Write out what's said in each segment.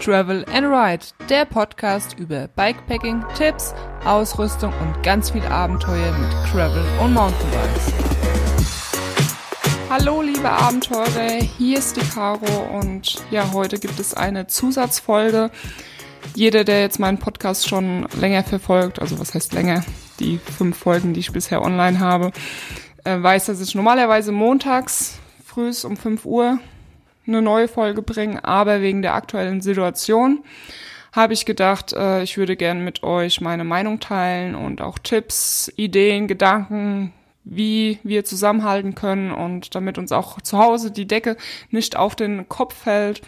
Travel and Ride, der Podcast über Bikepacking, Tipps, Ausrüstung und ganz viel Abenteuer mit Travel und Mountainbikes. Hallo liebe Abenteurer, hier ist die Caro und ja, heute gibt es eine Zusatzfolge. Jeder, der jetzt meinen Podcast schon länger verfolgt, also was heißt länger, die fünf Folgen, die ich bisher online habe, äh, weiß, dass ich normalerweise montags frühs um 5 Uhr eine neue Folge bringen, aber wegen der aktuellen Situation habe ich gedacht, äh, ich würde gerne mit euch meine Meinung teilen und auch Tipps, Ideen, Gedanken, wie wir zusammenhalten können und damit uns auch zu Hause die Decke nicht auf den Kopf fällt.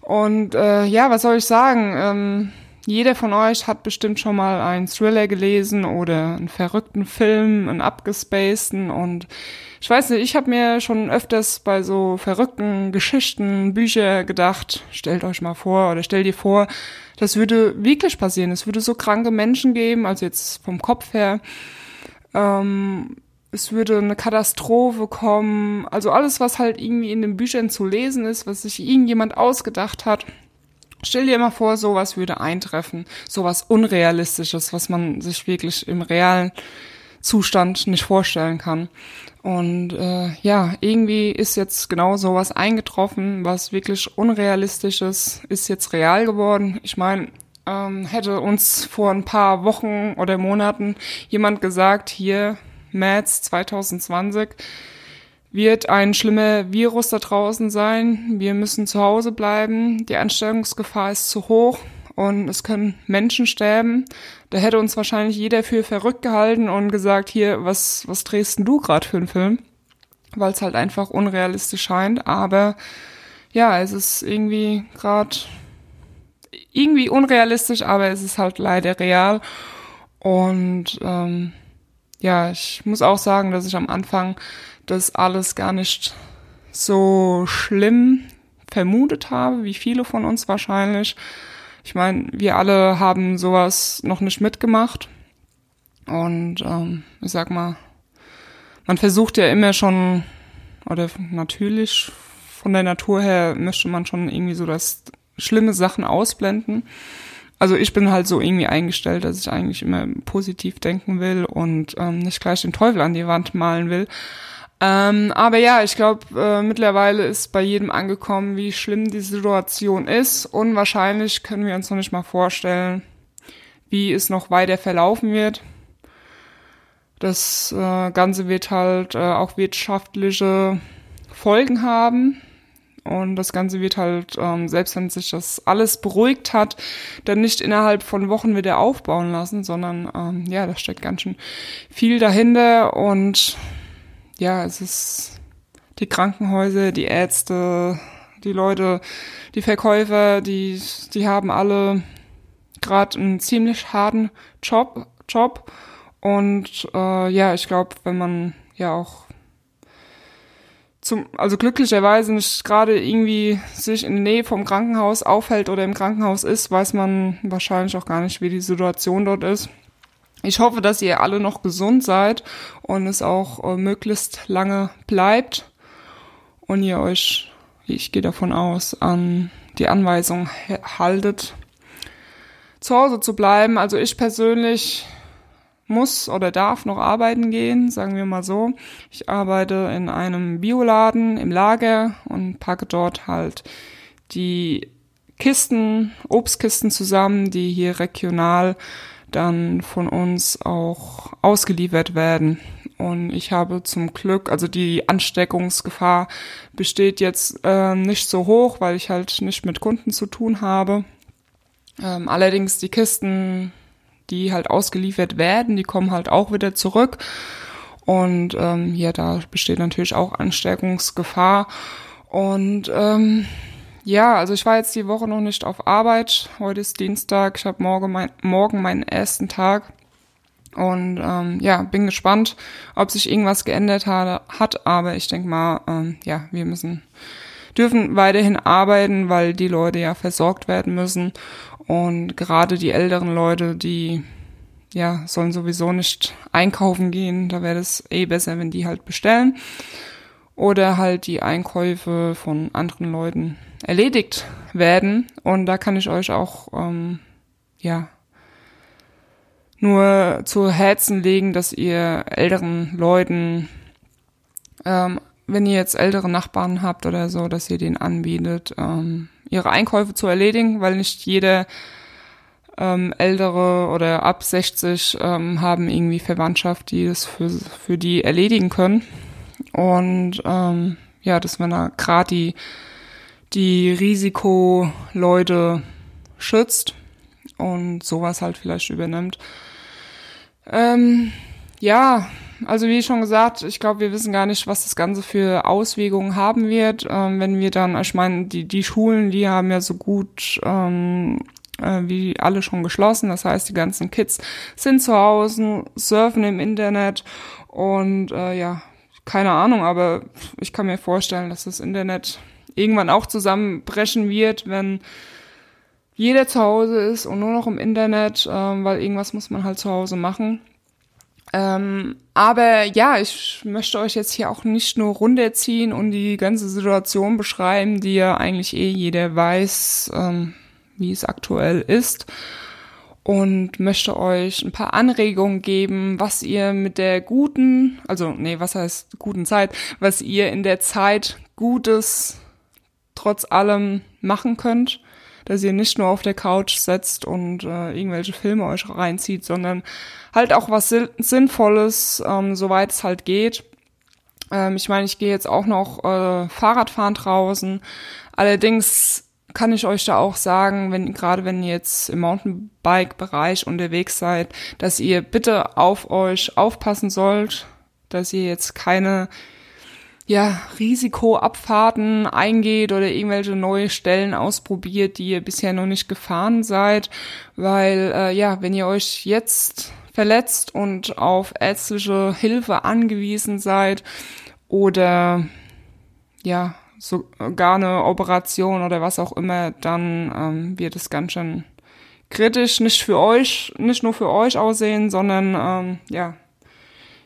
Und äh, ja, was soll ich sagen? Ähm, jeder von euch hat bestimmt schon mal einen Thriller gelesen oder einen verrückten Film, einen abgespaceden und ich weiß nicht, ich habe mir schon öfters bei so verrückten Geschichten, Bücher gedacht, stellt euch mal vor oder stell dir vor, das würde wirklich passieren. Es würde so kranke Menschen geben, also jetzt vom Kopf her. Ähm, es würde eine Katastrophe kommen. Also alles, was halt irgendwie in den Büchern zu lesen ist, was sich irgendjemand ausgedacht hat. Stell dir mal vor, sowas würde eintreffen. Sowas Unrealistisches, was man sich wirklich im realen Zustand nicht vorstellen kann. Und äh, ja, irgendwie ist jetzt genau sowas eingetroffen, was wirklich unrealistisches ist jetzt real geworden. Ich meine, ähm, hätte uns vor ein paar Wochen oder Monaten jemand gesagt, hier März 2020 wird ein schlimmer Virus da draußen sein, wir müssen zu Hause bleiben, die Ansteckungsgefahr ist zu hoch und es können Menschen sterben. Da hätte uns wahrscheinlich jeder für verrückt gehalten und gesagt, hier, was, was drehst denn du gerade für einen Film? Weil es halt einfach unrealistisch scheint. Aber ja, es ist irgendwie gerade irgendwie unrealistisch, aber es ist halt leider real. Und ähm, ja, ich muss auch sagen, dass ich am Anfang das alles gar nicht so schlimm vermutet habe, wie viele von uns wahrscheinlich. Ich meine, wir alle haben sowas noch nicht mitgemacht. Und ähm, ich sag mal, man versucht ja immer schon, oder natürlich von der Natur her möchte man schon irgendwie so das schlimme Sachen ausblenden. Also ich bin halt so irgendwie eingestellt, dass ich eigentlich immer positiv denken will und ähm, nicht gleich den Teufel an die Wand malen will. Ähm, aber ja, ich glaube, äh, mittlerweile ist bei jedem angekommen, wie schlimm die Situation ist. Und wahrscheinlich können wir uns noch nicht mal vorstellen, wie es noch weiter verlaufen wird. Das äh, Ganze wird halt äh, auch wirtschaftliche Folgen haben. Und das Ganze wird halt, ähm, selbst wenn sich das alles beruhigt hat, dann nicht innerhalb von Wochen wieder aufbauen lassen, sondern ähm, ja, da steckt ganz schön viel dahinter und ja, es ist die Krankenhäuser, die Ärzte, die Leute, die Verkäufer, die, die haben alle gerade einen ziemlich harten Job, Job. Und äh, ja, ich glaube, wenn man ja auch zum, also glücklicherweise nicht gerade irgendwie sich in der Nähe vom Krankenhaus aufhält oder im Krankenhaus ist, weiß man wahrscheinlich auch gar nicht, wie die Situation dort ist. Ich hoffe, dass ihr alle noch gesund seid und es auch äh, möglichst lange bleibt und ihr euch, ich gehe davon aus, an die Anweisung haltet, zu Hause zu bleiben. Also ich persönlich muss oder darf noch arbeiten gehen, sagen wir mal so. Ich arbeite in einem Bioladen im Lager und packe dort halt die Kisten, Obstkisten zusammen, die hier regional dann von uns auch ausgeliefert werden. Und ich habe zum Glück, also die Ansteckungsgefahr besteht jetzt äh, nicht so hoch, weil ich halt nicht mit Kunden zu tun habe. Ähm, allerdings die Kisten, die halt ausgeliefert werden, die kommen halt auch wieder zurück. Und ähm, ja, da besteht natürlich auch Ansteckungsgefahr. Und ähm, ja, also ich war jetzt die Woche noch nicht auf Arbeit. Heute ist Dienstag. Ich habe morgen, mein, morgen meinen ersten Tag. Und ähm, ja, bin gespannt, ob sich irgendwas geändert hat. hat. Aber ich denke mal, ähm, ja, wir müssen dürfen weiterhin arbeiten, weil die Leute ja versorgt werden müssen. Und gerade die älteren Leute, die ja, sollen sowieso nicht einkaufen gehen. Da wäre es eh besser, wenn die halt bestellen. Oder halt die Einkäufe von anderen Leuten erledigt werden. Und da kann ich euch auch, ähm, ja, nur zu Herzen legen, dass ihr älteren Leuten, ähm, wenn ihr jetzt ältere Nachbarn habt oder so, dass ihr denen anbietet, ähm, ihre Einkäufe zu erledigen, weil nicht jeder ähm, ältere oder ab 60 ähm, haben irgendwie Verwandtschaft, die das für, für die erledigen können. Und ähm, ja, dass man da gerade die, die Risikoleute schützt und sowas halt vielleicht übernimmt. Ähm, ja, also wie schon gesagt, ich glaube, wir wissen gar nicht, was das Ganze für Auswirkungen haben wird, ähm, wenn wir dann, ich meine, die, die Schulen, die haben ja so gut ähm, äh, wie alle schon geschlossen. Das heißt, die ganzen Kids sind zu Hause, surfen im Internet und äh, ja, keine Ahnung, aber ich kann mir vorstellen, dass das Internet irgendwann auch zusammenbrechen wird, wenn jeder zu Hause ist und nur noch im Internet, ähm, weil irgendwas muss man halt zu Hause machen. Ähm, aber ja, ich möchte euch jetzt hier auch nicht nur runterziehen und die ganze Situation beschreiben, die ja eigentlich eh jeder weiß, ähm, wie es aktuell ist und möchte euch ein paar Anregungen geben, was ihr mit der guten, also nee, was heißt guten Zeit, was ihr in der Zeit Gutes trotz allem machen könnt, dass ihr nicht nur auf der Couch setzt und äh, irgendwelche Filme euch reinzieht, sondern halt auch was Sinnvolles, ähm, soweit es halt geht. Ähm, ich meine, ich gehe jetzt auch noch äh, Fahrradfahren draußen. Allerdings kann ich euch da auch sagen, wenn gerade wenn ihr jetzt im Mountainbike-Bereich unterwegs seid, dass ihr bitte auf euch aufpassen sollt, dass ihr jetzt keine ja, Risikoabfahrten eingeht oder irgendwelche neue Stellen ausprobiert, die ihr bisher noch nicht gefahren seid, weil äh, ja, wenn ihr euch jetzt verletzt und auf ärztliche Hilfe angewiesen seid oder ja, sogar eine Operation oder was auch immer, dann ähm, wird es ganz schön kritisch, nicht für euch, nicht nur für euch aussehen, sondern ähm, ja,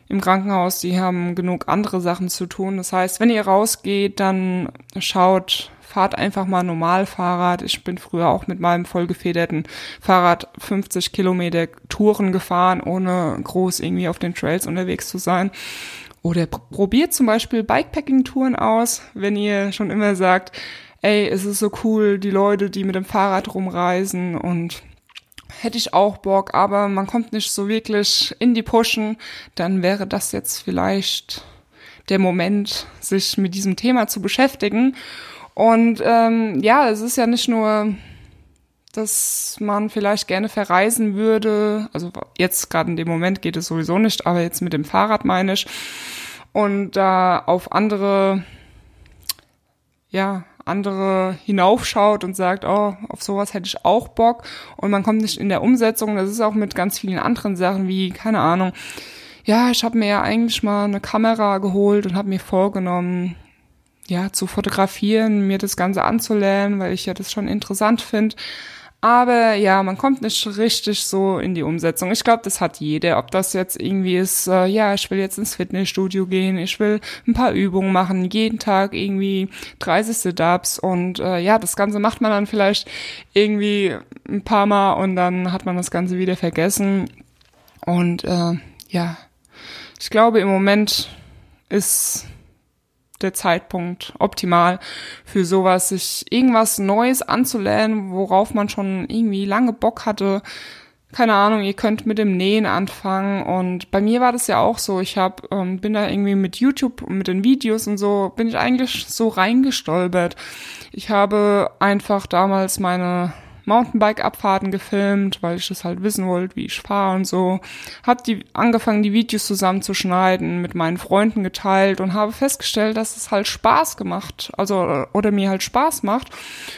im Krankenhaus, die haben genug andere Sachen zu tun. Das heißt, wenn ihr rausgeht, dann schaut, fahrt einfach mal normal Fahrrad. Ich bin früher auch mit meinem vollgefederten Fahrrad 50 Kilometer Touren gefahren, ohne groß irgendwie auf den Trails unterwegs zu sein. Oder probiert zum Beispiel Bikepacking-Touren aus, wenn ihr schon immer sagt, ey, es ist so cool, die Leute, die mit dem Fahrrad rumreisen und hätte ich auch Bock, aber man kommt nicht so wirklich in die Pushen, dann wäre das jetzt vielleicht der Moment, sich mit diesem Thema zu beschäftigen. Und ähm, ja, es ist ja nicht nur dass man vielleicht gerne verreisen würde. Also jetzt gerade in dem Moment geht es sowieso nicht, aber jetzt mit dem Fahrrad meine ich. Und da auf andere, ja, andere hinaufschaut und sagt, oh, auf sowas hätte ich auch Bock. Und man kommt nicht in der Umsetzung. Das ist auch mit ganz vielen anderen Sachen wie, keine Ahnung, ja, ich habe mir ja eigentlich mal eine Kamera geholt und habe mir vorgenommen, ja, zu fotografieren, mir das Ganze anzulernen, weil ich ja das schon interessant finde. Aber ja, man kommt nicht richtig so in die Umsetzung. Ich glaube, das hat jeder. Ob das jetzt irgendwie ist, äh, ja, ich will jetzt ins Fitnessstudio gehen, ich will ein paar Übungen machen, jeden Tag irgendwie 30 Sit-Ups und äh, ja, das Ganze macht man dann vielleicht irgendwie ein paar Mal und dann hat man das Ganze wieder vergessen. Und äh, ja, ich glaube, im Moment ist der Zeitpunkt optimal für sowas, sich irgendwas Neues anzulernen, worauf man schon irgendwie lange Bock hatte. Keine Ahnung, ihr könnt mit dem Nähen anfangen und bei mir war das ja auch so. Ich hab, ähm, bin da irgendwie mit YouTube und mit den Videos und so bin ich eigentlich so reingestolpert. Ich habe einfach damals meine Mountainbike-Abfahrten gefilmt, weil ich das halt wissen wollte, wie ich fahre und so. Hab die angefangen, die Videos zusammenzuschneiden, mit meinen Freunden geteilt und habe festgestellt, dass es halt Spaß gemacht, also oder mir halt Spaß macht.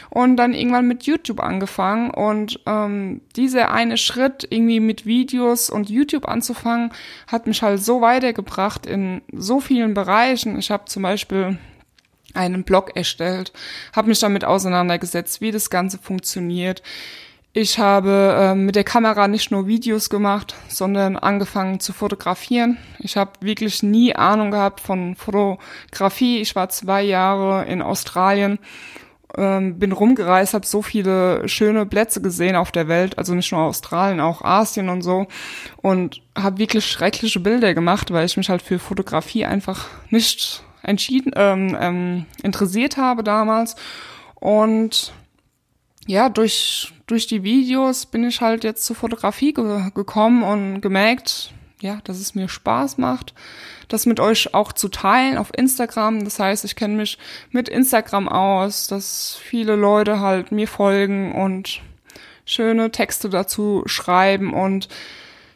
Und dann irgendwann mit YouTube angefangen und ähm, dieser eine Schritt, irgendwie mit Videos und YouTube anzufangen, hat mich halt so weitergebracht in so vielen Bereichen. Ich habe zum Beispiel einen Blog erstellt, habe mich damit auseinandergesetzt, wie das Ganze funktioniert. Ich habe äh, mit der Kamera nicht nur Videos gemacht, sondern angefangen zu fotografieren. Ich habe wirklich nie Ahnung gehabt von Fotografie. Ich war zwei Jahre in Australien, ähm, bin rumgereist, habe so viele schöne Plätze gesehen auf der Welt, also nicht nur Australien, auch Asien und so und habe wirklich schreckliche Bilder gemacht, weil ich mich halt für Fotografie einfach nicht entschieden ähm, ähm, interessiert habe damals und ja, durch, durch die Videos bin ich halt jetzt zur Fotografie ge gekommen und gemerkt, ja, dass es mir Spaß macht, das mit euch auch zu teilen auf Instagram. Das heißt, ich kenne mich mit Instagram aus, dass viele Leute halt mir folgen und schöne Texte dazu schreiben und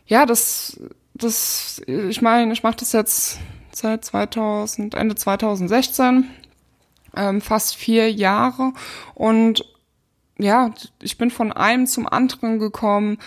ja, das, das, ich meine, ich mache das jetzt seit 2000, Ende 2016, ähm, fast vier Jahre und ja, ich bin von einem zum anderen gekommen.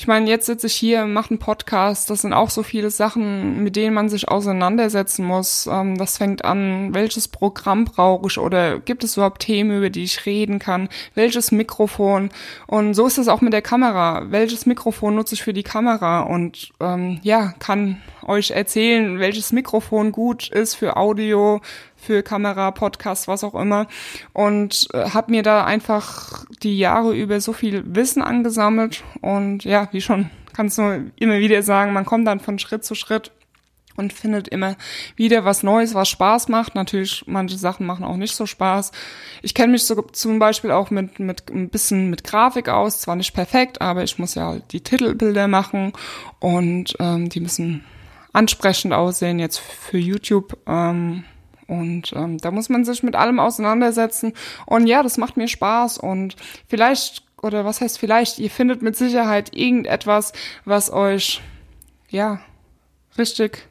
Ich meine, jetzt sitze ich hier, mache einen Podcast. Das sind auch so viele Sachen, mit denen man sich auseinandersetzen muss. Ähm, das fängt an, welches Programm brauche ich oder gibt es überhaupt Themen, über die ich reden kann? Welches Mikrofon? Und so ist es auch mit der Kamera. Welches Mikrofon nutze ich für die Kamera? Und ähm, ja, kann euch erzählen, welches Mikrofon gut ist für Audio, für Kamera, Podcast, was auch immer. Und äh, habe mir da einfach die Jahre über so viel Wissen angesammelt. Und ja, wie schon kannst du immer wieder sagen, man kommt dann von Schritt zu Schritt und findet immer wieder was Neues, was Spaß macht. Natürlich, manche Sachen machen auch nicht so Spaß. Ich kenne mich so zum Beispiel auch mit, mit ein bisschen mit Grafik aus, zwar nicht perfekt, aber ich muss ja halt die Titelbilder machen und ähm, die müssen ansprechend aussehen jetzt für YouTube. Ähm, und ähm, da muss man sich mit allem auseinandersetzen. Und ja, das macht mir Spaß. Und vielleicht, oder was heißt vielleicht, ihr findet mit Sicherheit irgendetwas, was euch, ja, richtig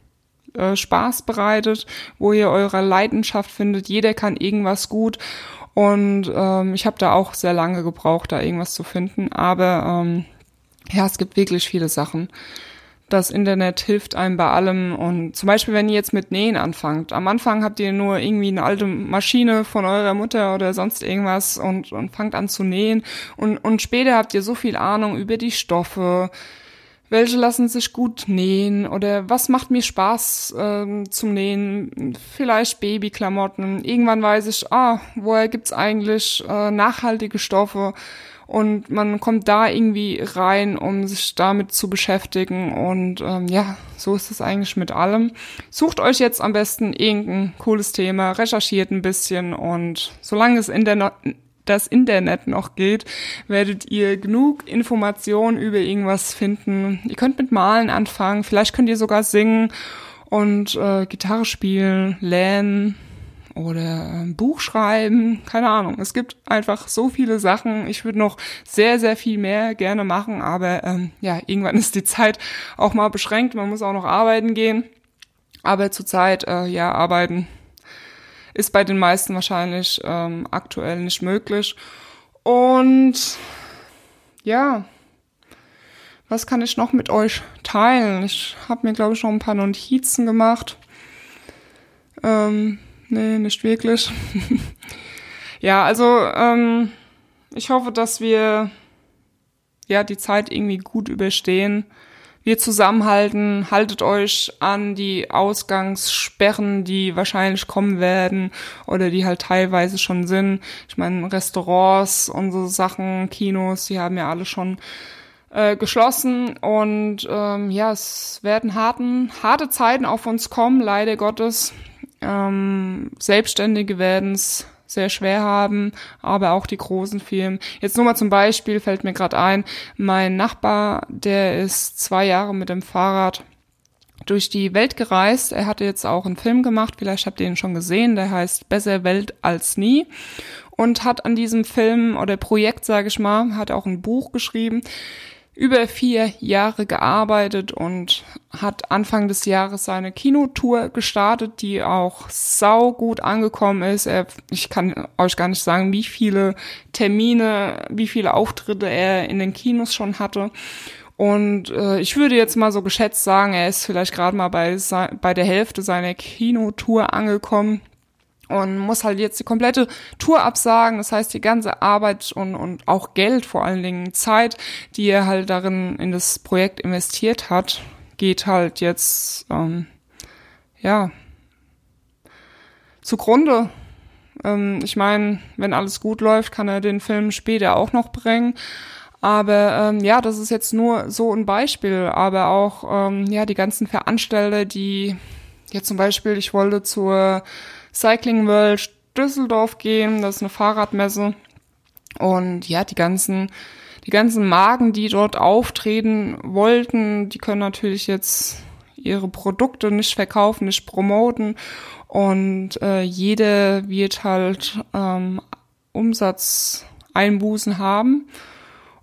äh, Spaß bereitet, wo ihr eure Leidenschaft findet. Jeder kann irgendwas gut. Und ähm, ich habe da auch sehr lange gebraucht, da irgendwas zu finden. Aber ähm, ja, es gibt wirklich viele Sachen das Internet hilft einem bei allem. Und zum Beispiel, wenn ihr jetzt mit Nähen anfangt. Am Anfang habt ihr nur irgendwie eine alte Maschine von eurer Mutter oder sonst irgendwas und, und fangt an zu nähen. Und, und später habt ihr so viel Ahnung über die Stoffe. Welche lassen sich gut nähen oder was macht mir Spaß äh, zum Nähen? Vielleicht Babyklamotten. Irgendwann weiß ich, ah, woher gibt's eigentlich äh, nachhaltige Stoffe? Und man kommt da irgendwie rein, um sich damit zu beschäftigen und ähm, ja, so ist es eigentlich mit allem. Sucht euch jetzt am besten irgendein cooles Thema, recherchiert ein bisschen und solange es in der das Internet noch geht, werdet ihr genug Informationen über irgendwas finden. Ihr könnt mit Malen anfangen, vielleicht könnt ihr sogar singen und äh, Gitarre spielen, lernen, oder ein Buch schreiben, keine Ahnung. Es gibt einfach so viele Sachen. Ich würde noch sehr, sehr viel mehr gerne machen, aber ähm, ja, irgendwann ist die Zeit auch mal beschränkt. Man muss auch noch arbeiten gehen. Aber zurzeit, äh, ja, arbeiten ist bei den meisten wahrscheinlich ähm, aktuell nicht möglich. Und ja, was kann ich noch mit euch teilen? Ich habe mir, glaube ich, schon ein paar Notizen gemacht. Ähm, Nee, nicht wirklich. ja, also ähm, ich hoffe, dass wir ja die Zeit irgendwie gut überstehen. Wir zusammenhalten, haltet euch an die Ausgangssperren, die wahrscheinlich kommen werden oder die halt teilweise schon sind. Ich meine, Restaurants so Sachen, Kinos, die haben ja alle schon äh, geschlossen und ähm, ja, es werden harten, harte Zeiten auf uns kommen, leider Gottes. Ähm, Selbstständige werden es sehr schwer haben, aber auch die großen Firmen. Jetzt nur mal zum Beispiel fällt mir gerade ein, mein Nachbar, der ist zwei Jahre mit dem Fahrrad durch die Welt gereist. Er hatte jetzt auch einen Film gemacht, vielleicht habt ihr ihn schon gesehen, der heißt Besser Welt als nie und hat an diesem Film oder Projekt, sage ich mal, hat auch ein Buch geschrieben über vier Jahre gearbeitet und hat Anfang des Jahres seine Kinotour gestartet, die auch sau gut angekommen ist. Er, ich kann euch gar nicht sagen, wie viele Termine, wie viele Auftritte er in den Kinos schon hatte. Und äh, ich würde jetzt mal so geschätzt sagen, er ist vielleicht gerade mal bei, bei der Hälfte seiner Kinotour angekommen. Und muss halt jetzt die komplette Tour absagen. Das heißt, die ganze Arbeit und, und auch Geld, vor allen Dingen Zeit, die er halt darin in das Projekt investiert hat, geht halt jetzt, ähm, ja, zugrunde. Ähm, ich meine, wenn alles gut läuft, kann er den Film später auch noch bringen. Aber ähm, ja, das ist jetzt nur so ein Beispiel. Aber auch ähm, ja die ganzen Veranstalter, die jetzt zum Beispiel, ich wollte zur Cycling World Düsseldorf gehen, das ist eine Fahrradmesse. Und ja, die ganzen, die ganzen Magen, die dort auftreten wollten, die können natürlich jetzt ihre Produkte nicht verkaufen, nicht promoten. Und äh, jede wird halt ähm, Umsatzeinbußen haben.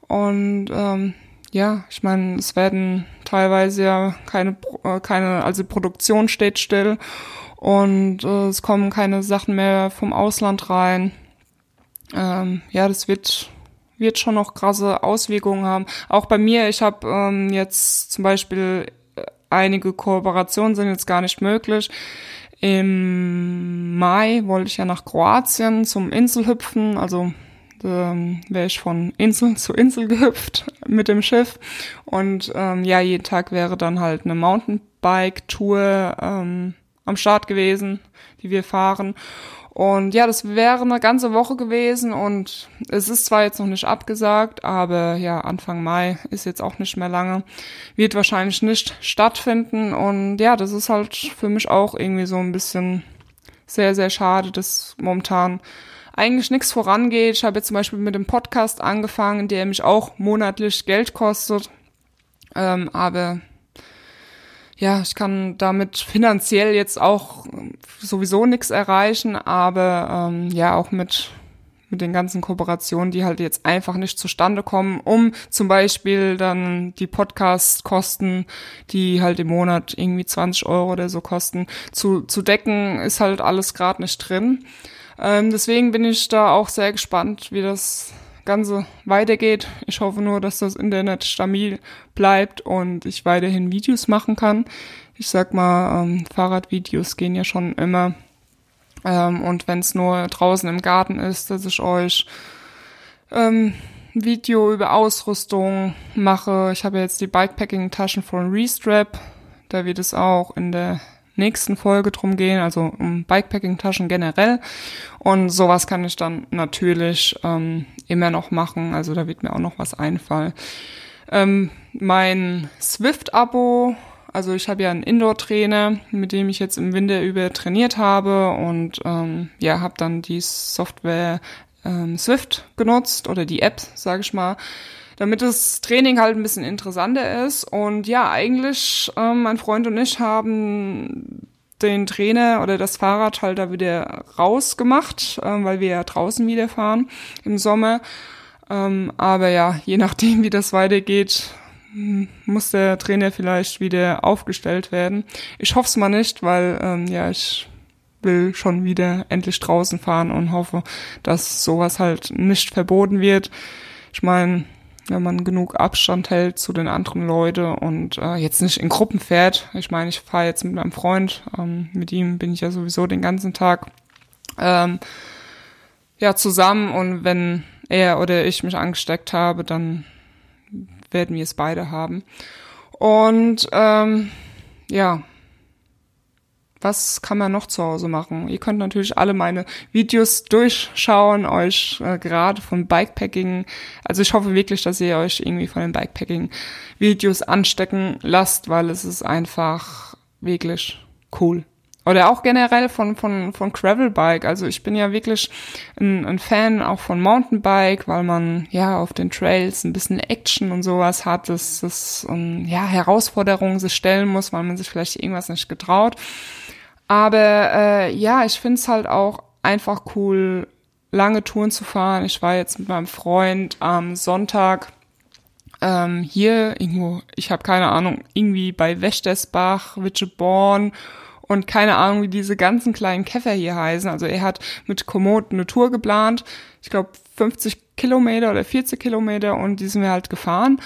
Und ähm, ja, ich meine, es werden teilweise ja keine, äh, keine, also Produktion steht still und äh, es kommen keine Sachen mehr vom Ausland rein. Ähm, ja, das wird wird schon noch krasse Auswirkungen haben. Auch bei mir, ich habe ähm, jetzt zum Beispiel äh, einige Kooperationen sind jetzt gar nicht möglich. Im Mai wollte ich ja nach Kroatien zum Inselhüpfen, also ähm, wäre ich von Insel zu Insel gehüpft mit dem Schiff. Und ähm, ja, jeden Tag wäre dann halt eine Mountainbike-Tour ähm, am Start gewesen, die wir fahren. Und ja, das wäre eine ganze Woche gewesen und es ist zwar jetzt noch nicht abgesagt, aber ja, Anfang Mai ist jetzt auch nicht mehr lange, wird wahrscheinlich nicht stattfinden und ja, das ist halt für mich auch irgendwie so ein bisschen sehr, sehr schade, dass momentan eigentlich nichts vorangeht. Ich habe jetzt zum Beispiel mit dem Podcast angefangen, der mich auch monatlich Geld kostet, ähm, aber ja, ich kann damit finanziell jetzt auch sowieso nichts erreichen, aber ähm, ja, auch mit mit den ganzen Kooperationen, die halt jetzt einfach nicht zustande kommen, um zum Beispiel dann die Podcast-Kosten, die halt im Monat irgendwie 20 Euro oder so kosten, zu, zu decken, ist halt alles gerade nicht drin. Ähm, deswegen bin ich da auch sehr gespannt, wie das Ganze weitergeht. Ich hoffe nur, dass das Internet stabil bleibt und ich weiterhin Videos machen kann. Ich sag mal, ähm, Fahrradvideos gehen ja schon immer. Ähm, und wenn es nur draußen im Garten ist, dass ich euch ähm, Video über Ausrüstung mache. Ich habe jetzt die Bikepacking-Taschen von Restrap. Da wird es auch in der nächsten Folge drum gehen, also um Bikepacking-Taschen generell. Und sowas kann ich dann natürlich ähm, immer noch machen. Also da wird mir auch noch was einfallen. Ähm, mein Swift-Abo, also ich habe ja einen Indoor-Trainer, mit dem ich jetzt im Winter über trainiert habe und ähm, ja, habe dann die Software ähm, Swift genutzt oder die App, sage ich mal damit das Training halt ein bisschen interessanter ist. Und ja, eigentlich, ähm, mein Freund und ich haben den Trainer oder das Fahrrad halt da wieder rausgemacht, ähm, weil wir ja draußen wieder fahren im Sommer. Ähm, aber ja, je nachdem, wie das weitergeht, muss der Trainer vielleicht wieder aufgestellt werden. Ich hoffe es mal nicht, weil ähm, ja, ich will schon wieder endlich draußen fahren und hoffe, dass sowas halt nicht verboten wird. Ich meine, wenn man genug Abstand hält zu den anderen Leuten und äh, jetzt nicht in Gruppen fährt. Ich meine, ich fahre jetzt mit meinem Freund, ähm, mit ihm bin ich ja sowieso den ganzen Tag ähm, ja zusammen und wenn er oder ich mich angesteckt habe, dann werden wir es beide haben. Und ähm, ja, was kann man noch zu Hause machen? Ihr könnt natürlich alle meine Videos durchschauen, euch äh, gerade vom Bikepacking, also ich hoffe wirklich, dass ihr euch irgendwie von den Bikepacking-Videos anstecken lasst, weil es ist einfach wirklich cool. Oder auch generell von, von, von Gravelbike. Also ich bin ja wirklich ein, ein Fan auch von Mountainbike, weil man ja auf den Trails ein bisschen Action und sowas hat, dass das um, ja Herausforderungen sich stellen muss, weil man sich vielleicht irgendwas nicht getraut. Aber äh, ja, ich finde es halt auch einfach cool, lange Touren zu fahren. Ich war jetzt mit meinem Freund am Sonntag ähm, hier irgendwo, ich habe keine Ahnung, irgendwie bei Wächtersbach, Witcheborn und keine Ahnung, wie diese ganzen kleinen Käfer hier heißen. Also er hat mit Komoot eine Tour geplant, ich glaube 50 Kilometer oder 40 Kilometer und die sind wir halt gefahren.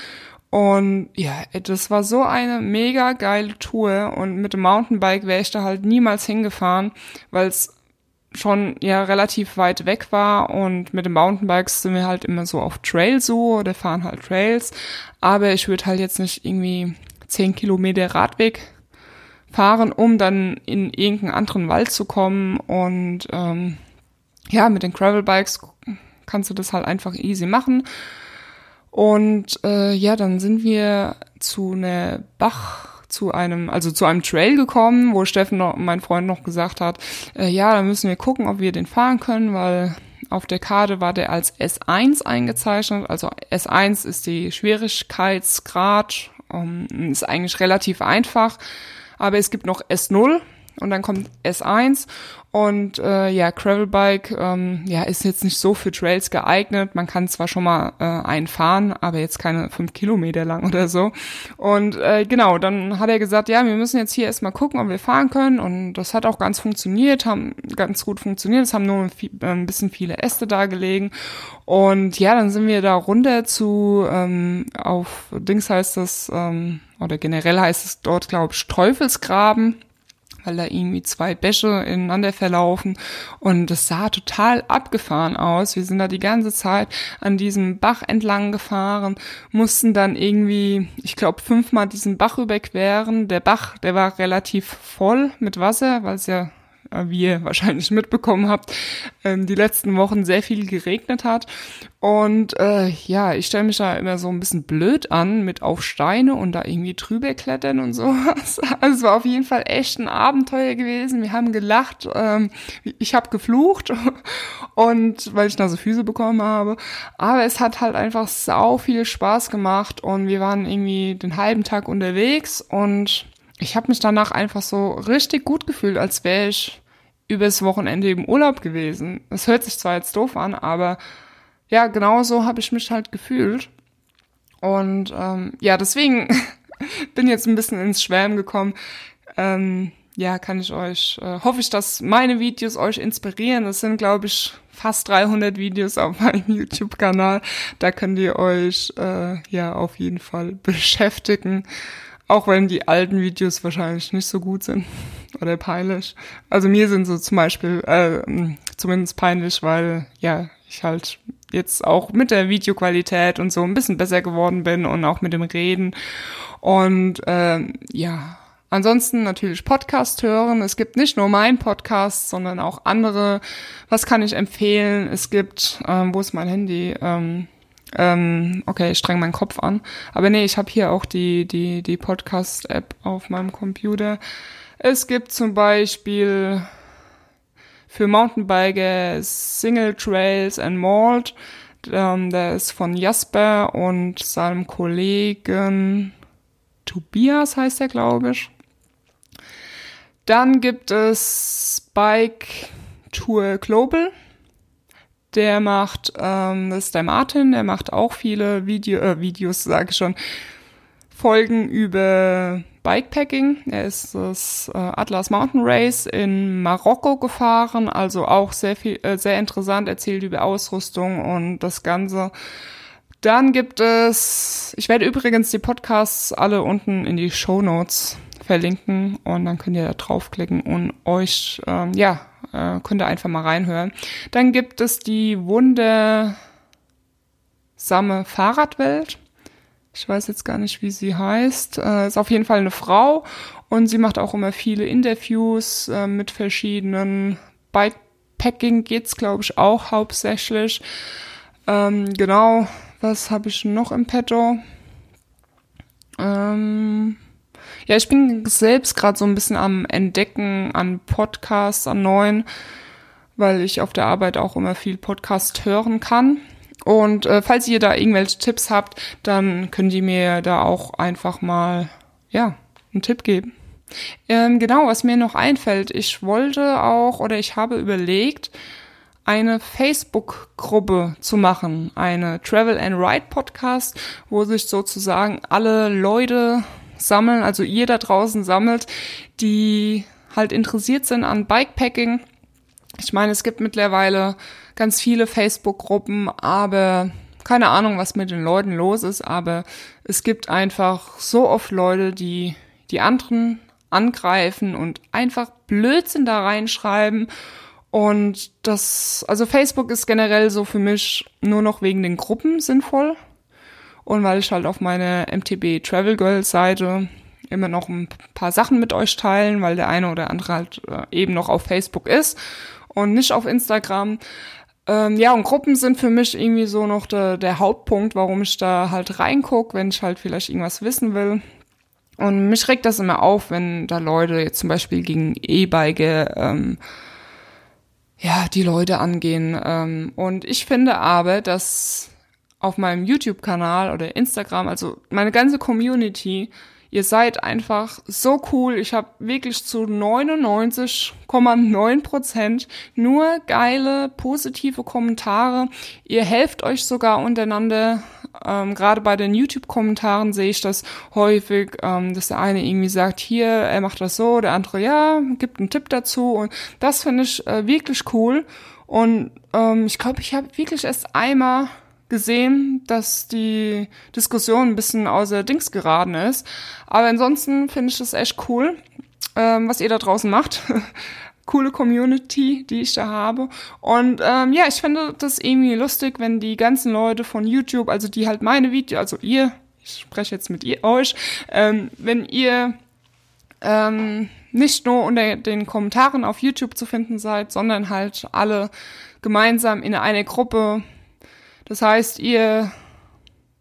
Und ja, das war so eine mega geile Tour und mit dem Mountainbike wäre ich da halt niemals hingefahren, weil es schon ja relativ weit weg war und mit den Mountainbikes sind wir halt immer so auf Trail so oder fahren halt Trails. Aber ich würde halt jetzt nicht irgendwie zehn Kilometer Radweg fahren, um dann in irgendeinen anderen Wald zu kommen. Und ähm, ja, mit den Gravelbikes kannst du das halt einfach easy machen. Und äh, ja, dann sind wir zu einer Bach zu einem, also zu einem Trail gekommen, wo Steffen noch, mein Freund noch gesagt hat, äh, ja, da müssen wir gucken, ob wir den fahren können, weil auf der Karte war der als S1 eingezeichnet. Also S1 ist die Schwierigkeitsgrad, um, ähm, ist eigentlich relativ einfach, aber es gibt noch S0 und dann kommt S1 und äh, ja, Gravelbike ähm, ja, ist jetzt nicht so für Trails geeignet. Man kann zwar schon mal äh, einfahren, aber jetzt keine fünf Kilometer lang oder so. Und äh, genau, dann hat er gesagt, ja, wir müssen jetzt hier erstmal gucken, ob wir fahren können. Und das hat auch ganz funktioniert, haben ganz gut funktioniert. Es haben nur ein bisschen viele Äste da gelegen. Und ja, dann sind wir da runter zu, ähm, auf Dings heißt das, ähm, oder generell heißt es dort, glaube ich, Teufelsgraben weil da irgendwie zwei Bäche ineinander verlaufen und das sah total abgefahren aus. Wir sind da die ganze Zeit an diesem Bach entlang gefahren, mussten dann irgendwie, ich glaube, fünfmal diesen Bach überqueren. Der Bach, der war relativ voll mit Wasser, weil es ja wie ihr wahrscheinlich mitbekommen habt, ähm, die letzten Wochen sehr viel geregnet hat. Und äh, ja, ich stelle mich da immer so ein bisschen blöd an mit auf Steine und da irgendwie drüber klettern und sowas. Also es war auf jeden Fall echt ein Abenteuer gewesen. Wir haben gelacht, ähm, ich habe geflucht und weil ich da so Füße bekommen habe. Aber es hat halt einfach sau viel Spaß gemacht und wir waren irgendwie den halben Tag unterwegs und ich habe mich danach einfach so richtig gut gefühlt, als wäre ich übers Wochenende im Urlaub gewesen. Es hört sich zwar jetzt doof an, aber ja, genau so habe ich mich halt gefühlt. Und ähm, ja, deswegen bin jetzt ein bisschen ins Schwärmen gekommen. Ähm, ja, kann ich euch, äh, hoffe ich, dass meine Videos euch inspirieren. Es sind, glaube ich, fast 300 Videos auf meinem YouTube-Kanal. Da könnt ihr euch äh, ja auf jeden Fall beschäftigen. Auch wenn die alten Videos wahrscheinlich nicht so gut sind oder peinlich. Also mir sind so zum Beispiel äh, zumindest peinlich, weil ja ich halt jetzt auch mit der Videoqualität und so ein bisschen besser geworden bin und auch mit dem Reden. Und äh, ja, ansonsten natürlich Podcast hören. Es gibt nicht nur meinen Podcast, sondern auch andere. Was kann ich empfehlen? Es gibt, ähm, wo ist mein Handy? Ähm, ähm, okay, ich streng meinen Kopf an. Aber nee, ich habe hier auch die, die, die Podcast-App auf meinem Computer. Es gibt zum Beispiel für Mountainbiker Single Trails and Malt. Ähm, der ist von Jasper und seinem Kollegen Tobias heißt er, glaube ich. Dann gibt es Bike Tour Global der macht, ähm, das ist der Martin, der macht auch viele Video, äh, Videos, sage ich schon, Folgen über Bikepacking. Er ist das äh, Atlas Mountain Race in Marokko gefahren, also auch sehr viel, äh, sehr interessant, erzählt über Ausrüstung und das Ganze. Dann gibt es, ich werde übrigens die Podcasts alle unten in die Show Notes verlinken und dann könnt ihr da draufklicken und euch, ähm, ja, äh, könnt ihr einfach mal reinhören. Dann gibt es die wundersame Fahrradwelt. Ich weiß jetzt gar nicht, wie sie heißt. Äh, ist auf jeden Fall eine Frau und sie macht auch immer viele Interviews äh, mit verschiedenen Bikepacking geht's, glaube ich, auch hauptsächlich. Ähm, genau, was habe ich noch im Petto? Ähm, ja, ich bin selbst gerade so ein bisschen am Entdecken an Podcasts, an neuen, weil ich auf der Arbeit auch immer viel Podcast hören kann. Und äh, falls ihr da irgendwelche Tipps habt, dann könnt ihr mir da auch einfach mal, ja, einen Tipp geben. Ähm, genau, was mir noch einfällt, ich wollte auch oder ich habe überlegt, eine Facebook-Gruppe zu machen, eine Travel and Ride Podcast, wo sich sozusagen alle Leute sammeln, also ihr da draußen sammelt, die halt interessiert sind an Bikepacking. Ich meine, es gibt mittlerweile ganz viele Facebook-Gruppen, aber keine Ahnung, was mit den Leuten los ist, aber es gibt einfach so oft Leute, die die anderen angreifen und einfach Blödsinn da reinschreiben Und das, also Facebook ist generell so für mich nur noch wegen den Gruppen sinnvoll. Und weil ich halt auf meine MTB Travel Girls Seite immer noch ein paar Sachen mit euch teilen, weil der eine oder andere halt äh, eben noch auf Facebook ist und nicht auf Instagram. Ähm, ja, und Gruppen sind für mich irgendwie so noch der, der Hauptpunkt, warum ich da halt reinguck, wenn ich halt vielleicht irgendwas wissen will. Und mich regt das immer auf, wenn da Leute jetzt zum Beispiel gegen E-Bike ähm, ja, die Leute angehen. Ähm, und ich finde aber, dass auf meinem YouTube-Kanal oder Instagram, also meine ganze Community, Ihr seid einfach so cool. Ich habe wirklich zu 99,9 Prozent nur geile, positive Kommentare. Ihr helft euch sogar untereinander. Ähm, Gerade bei den YouTube-Kommentaren sehe ich das häufig, ähm, dass der eine irgendwie sagt, hier, er macht das so, der andere, ja, gibt einen Tipp dazu. Und das finde ich äh, wirklich cool. Und ähm, ich glaube, ich habe wirklich erst einmal gesehen, dass die Diskussion ein bisschen außer Dings geraten ist. Aber ansonsten finde ich das echt cool, ähm, was ihr da draußen macht. Coole Community, die ich da habe. Und ähm, ja, ich finde das irgendwie lustig, wenn die ganzen Leute von YouTube, also die halt meine Videos, also ihr, ich spreche jetzt mit ihr, euch, ähm, wenn ihr ähm, nicht nur unter den Kommentaren auf YouTube zu finden seid, sondern halt alle gemeinsam in eine Gruppe das heißt, ihr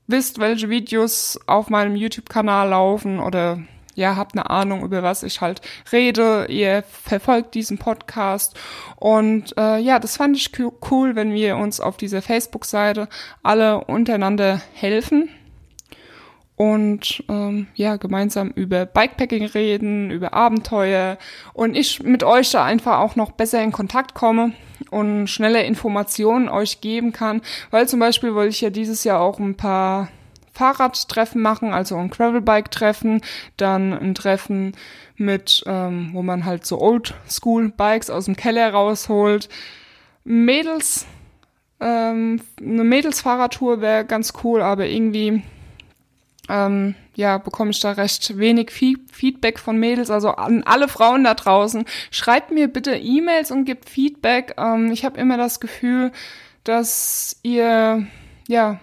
wisst, welche Videos auf meinem YouTube-Kanal laufen oder ja, habt eine Ahnung, über was ich halt rede. Ihr verfolgt diesen Podcast. Und äh, ja, das fand ich cool, wenn wir uns auf dieser Facebook-Seite alle untereinander helfen und ähm, ja, gemeinsam über Bikepacking reden, über Abenteuer und ich mit euch da einfach auch noch besser in Kontakt komme und schnelle Informationen euch geben kann, weil zum Beispiel wollte ich ja dieses Jahr auch ein paar Fahrradtreffen machen, also ein Gravelbike-Treffen, dann ein Treffen mit, ähm, wo man halt so Old-School-Bikes aus dem Keller rausholt. Mädels, ähm, eine Mädels-Fahrradtour wäre ganz cool, aber irgendwie ähm, ja, bekomme ich da recht wenig Feedback von Mädels. Also an alle Frauen da draußen, schreibt mir bitte E-Mails und gebt Feedback. Ähm, ich habe immer das Gefühl, dass ihr ja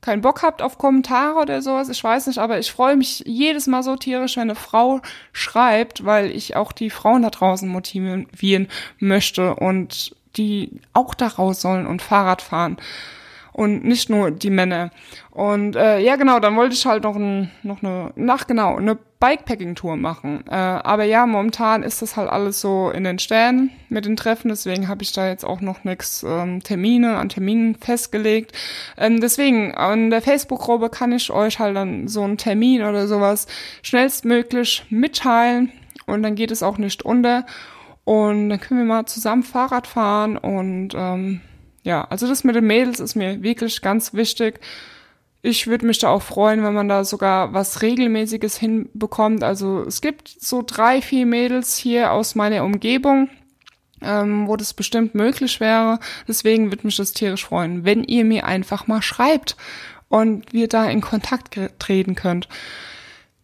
keinen Bock habt auf Kommentare oder sowas. Ich weiß nicht, aber ich freue mich jedes Mal so tierisch, wenn eine Frau schreibt, weil ich auch die Frauen da draußen motivieren möchte und die auch da raus sollen und Fahrrad fahren und nicht nur die Männer. Und äh, ja, genau, dann wollte ich halt noch, ein, noch eine, nach genau, eine Bikepacking-Tour machen. Äh, aber ja, momentan ist das halt alles so in den Sternen mit den Treffen, deswegen habe ich da jetzt auch noch nix ähm, Termine an Terminen festgelegt. Ähm, deswegen, an der Facebook-Gruppe kann ich euch halt dann so einen Termin oder sowas schnellstmöglich mitteilen und dann geht es auch nicht unter. Und dann können wir mal zusammen Fahrrad fahren und ähm, ja, also das mit den Mädels ist mir wirklich ganz wichtig. Ich würde mich da auch freuen, wenn man da sogar was Regelmäßiges hinbekommt. Also es gibt so drei, vier Mädels hier aus meiner Umgebung, ähm, wo das bestimmt möglich wäre. Deswegen würde mich das tierisch freuen, wenn ihr mir einfach mal schreibt und wir da in Kontakt treten könnt.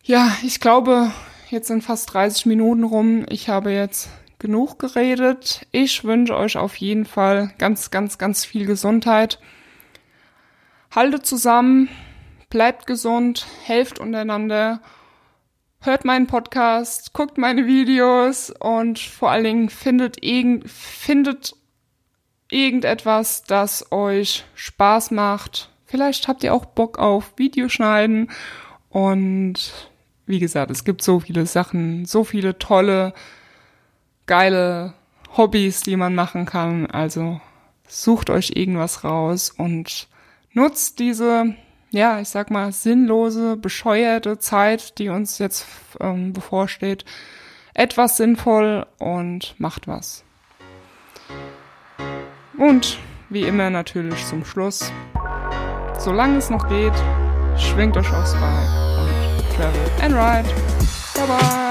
Ja, ich glaube, jetzt sind fast 30 Minuten rum. Ich habe jetzt genug geredet. Ich wünsche euch auf jeden Fall ganz, ganz, ganz viel Gesundheit. Haltet zusammen, bleibt gesund, helft untereinander, hört meinen Podcast, guckt meine Videos und vor allen Dingen findet, irgend, findet irgendetwas, das euch Spaß macht. Vielleicht habt ihr auch Bock auf Videoschneiden und wie gesagt, es gibt so viele Sachen, so viele tolle geile Hobbys, die man machen kann. Also sucht euch irgendwas raus und nutzt diese, ja, ich sag mal, sinnlose, bescheuerte Zeit, die uns jetzt ähm, bevorsteht, etwas sinnvoll und macht was. Und wie immer natürlich zum Schluss, solange es noch geht, schwingt euch aufs Bike und travel and ride. Bye bye.